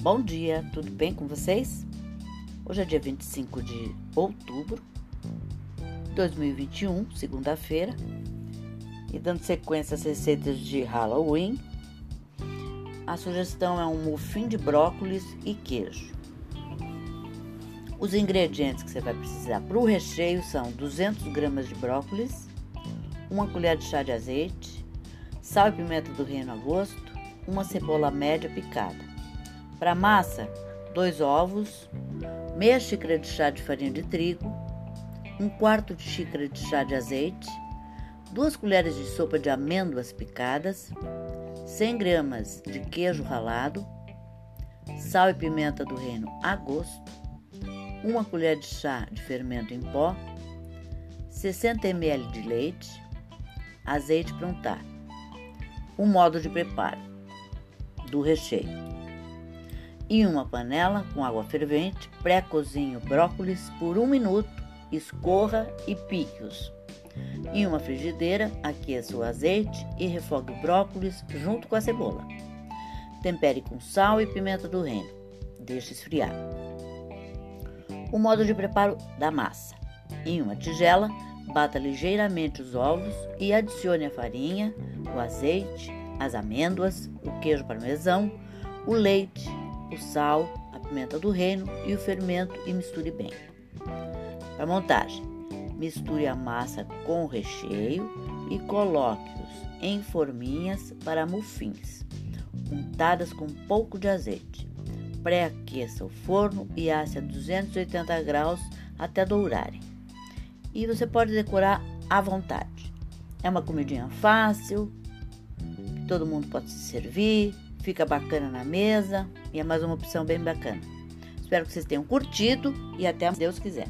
Bom dia, tudo bem com vocês? Hoje é dia 25 de outubro de 2021, segunda-feira, e dando sequência às receitas de Halloween, a sugestão é um muffin de brócolis e queijo. Os ingredientes que você vai precisar para o recheio são 200 gramas de brócolis, uma colher de chá de azeite, sal e pimenta do reino a gosto, uma cebola média picada. Para massa, dois ovos, meia xícara de chá de farinha de trigo, um quarto de xícara de chá de azeite, duas colheres de sopa de amêndoas picadas, 100 gramas de queijo ralado, sal e pimenta do reino a gosto, uma colher de chá de fermento em pó, 60 ml de leite, azeite para untar. O modo de preparo do recheio. Em uma panela com água fervente, pré-cozinhe o brócolis por um minuto, escorra e pique-os. Em uma frigideira, aqueça o azeite e refogue o brócolis junto com a cebola. Tempere com sal e pimenta do reino. Deixe esfriar. O modo de preparo da massa. Em uma tigela, bata ligeiramente os ovos e adicione a farinha, o azeite, as amêndoas, o queijo parmesão, o leite, o sal, a pimenta do reino e o fermento e misture bem. Para montagem, misture a massa com o recheio e coloque-os em forminhas para muffins, untadas com um pouco de azeite. Pré-aqueça o forno e asse a 280 graus até dourarem. E você pode decorar à vontade. É uma comidinha fácil, todo mundo pode se servir, fica bacana na mesa e é mais uma opção bem bacana. Espero que vocês tenham curtido e até Deus quiser.